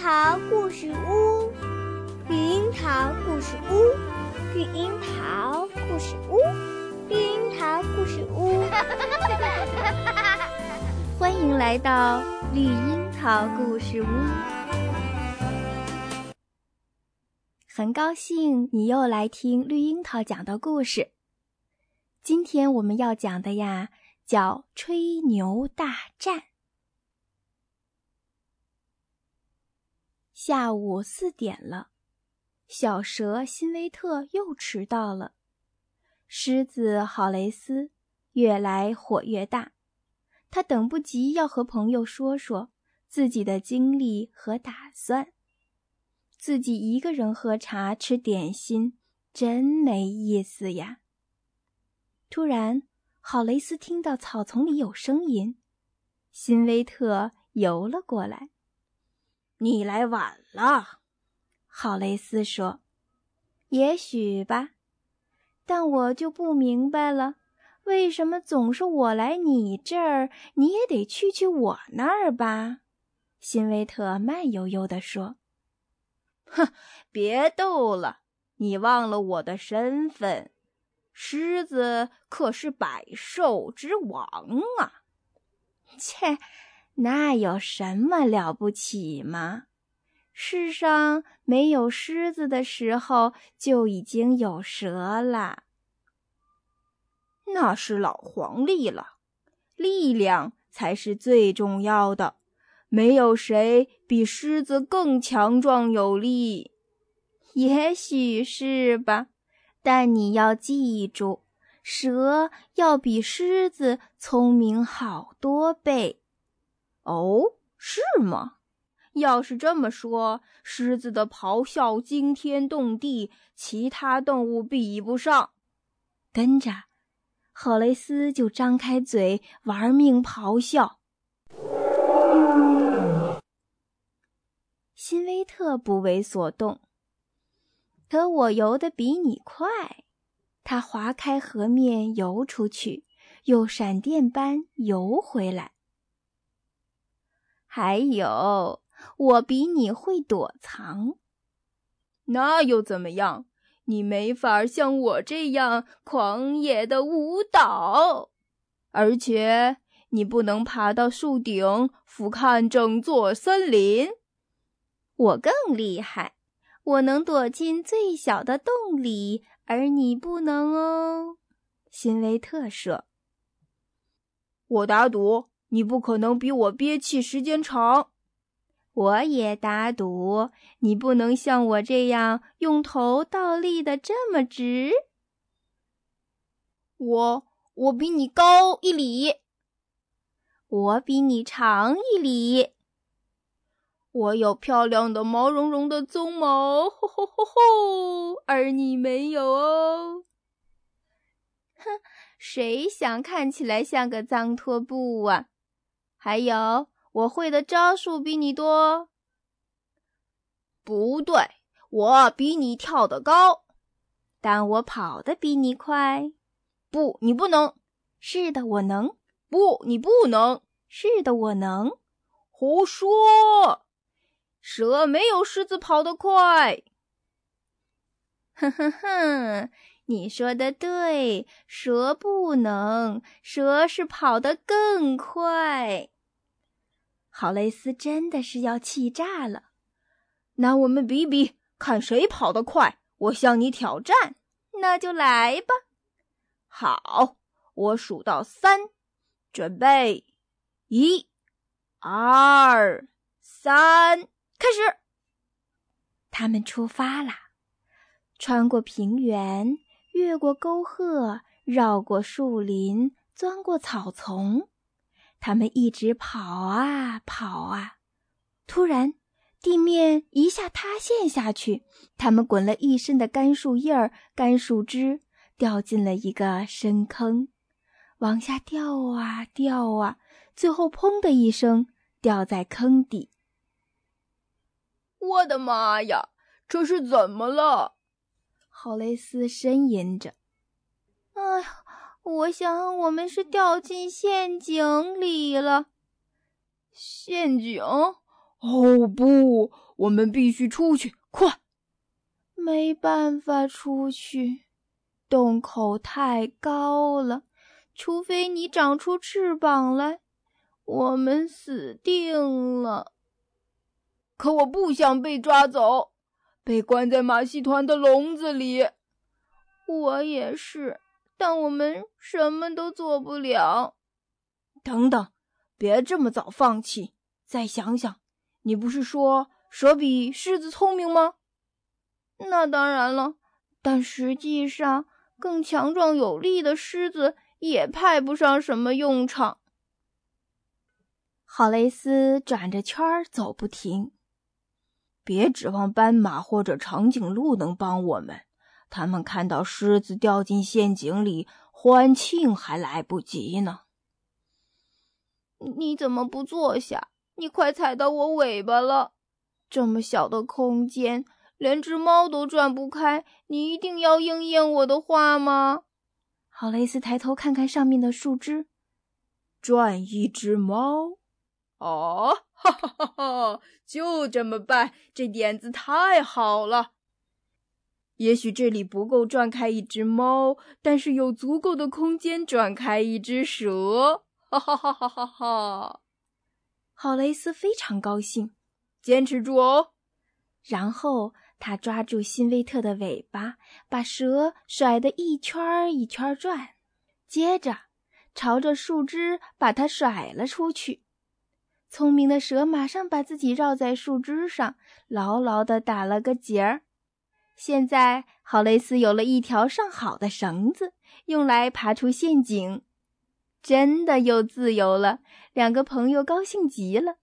桃故事屋，绿樱桃故事屋，绿樱桃故事屋，绿樱桃故事屋。欢迎来到绿樱桃故事屋，很高兴你又来听绿樱桃讲的故事。今天我们要讲的呀，叫《吹牛大战》。下午四点了，小蛇辛维特又迟到了。狮子郝雷斯越来火越大，他等不及要和朋友说说自己的经历和打算。自己一个人喝茶吃点心，真没意思呀。突然，郝雷斯听到草丛里有声音，辛威特游了过来。你来晚了，郝雷斯说：“也许吧，但我就不明白了，为什么总是我来你这儿，你也得去去我那儿吧？”辛维特慢悠悠地说：“哼，别逗了，你忘了我的身份，狮子可是百兽之王啊！”切。那有什么了不起吗？世上没有狮子的时候，就已经有蛇了。那是老黄历了，力量才是最重要的。没有谁比狮子更强壮有力。也许是吧，但你要记住，蛇要比狮子聪明好多倍。哦，是吗？要是这么说，狮子的咆哮惊天动地，其他动物比不上。跟着，赫雷斯就张开嘴玩命咆哮。辛维特不为所动。可我游得比你快，他划开河面游出去，又闪电般游回来。还有，我比你会躲藏，那又怎么样？你没法像我这样狂野的舞蹈，而且你不能爬到树顶俯瞰整座森林。我更厉害，我能躲进最小的洞里，而你不能哦。辛维特说：“我打赌。”你不可能比我憋气时间长，我也打赌你不能像我这样用头倒立的这么直。我我比你高一里，我比你长一里，我有漂亮的毛茸茸的鬃毛，吼吼吼吼，而你没有哦。哼，谁想看起来像个脏拖布啊？还有，我会的招数比你多。不对，我比你跳得高，但我跑得比你快。不，你不能。是的，我能。不，你不能。是的，我能。胡说！蛇没有狮子跑得快。哼哼哼，你说的对，蛇不能，蛇是跑得更快。郝雷斯真的是要气炸了。那我们比比，看谁跑得快。我向你挑战，那就来吧。好，我数到三，准备，一、二、三，开始。他们出发了。穿过平原，越过沟壑，绕过树林，钻过草丛，他们一直跑啊跑啊。突然，地面一下塌陷下去，他们滚了一身的干树叶儿、干树枝，掉进了一个深坑，往下掉啊掉啊，最后砰的一声掉在坑底。我的妈呀，这是怎么了？郝雷斯呻吟着：“哎呀，我想我们是掉进陷阱里了。”陷阱？哦不，我们必须出去，快！没办法出去，洞口太高了，除非你长出翅膀来，我们死定了。可我不想被抓走，被关在马戏团的笼子里。我也是，但我们什么都做不了。等等，别这么早放弃，再想想。你不是说蛇比狮子聪明吗？那当然了，但实际上，更强壮有力的狮子也派不上什么用场。郝蕾斯转着圈儿走不停。别指望斑马或者长颈鹿能帮我们，他们看到狮子掉进陷阱里，欢庆还来不及呢。你怎么不坐下？你快踩到我尾巴了！这么小的空间。连只猫都转不开，你一定要应验我的话吗？好雷斯抬头看看上面的树枝，转一只猫。哦，哈哈哈哈！就这么办，这点子太好了。也许这里不够转开一只猫，但是有足够的空间转开一只蛇。哈哈哈哈哈哈！郝蕾斯非常高兴，坚持住哦。然后。他抓住辛威特的尾巴，把蛇甩得一圈一圈转，接着朝着树枝把它甩了出去。聪明的蛇马上把自己绕在树枝上，牢牢地打了个结儿。现在，郝蕾斯有了一条上好的绳子，用来爬出陷阱，真的又自由了。两个朋友高兴极了。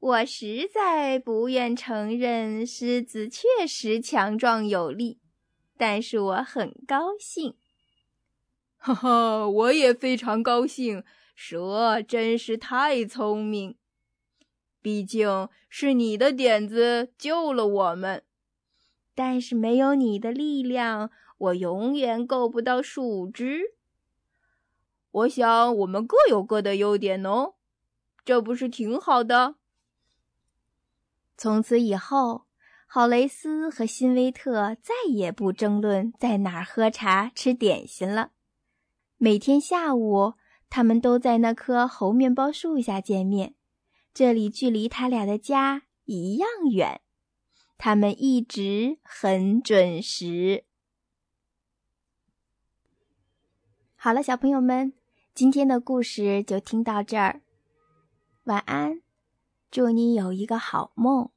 我实在不愿承认狮子确实强壮有力，但是我很高兴。哈哈，我也非常高兴。蛇真是太聪明，毕竟是你的点子救了我们。但是没有你的力量，我永远够不到树枝。我想我们各有各的优点哦，这不是挺好的？从此以后，郝雷斯和辛威特再也不争论在哪儿喝茶吃点心了。每天下午，他们都在那棵猴面包树下见面，这里距离他俩的家一样远。他们一直很准时。好了，小朋友们，今天的故事就听到这儿。晚安。祝你有一个好梦。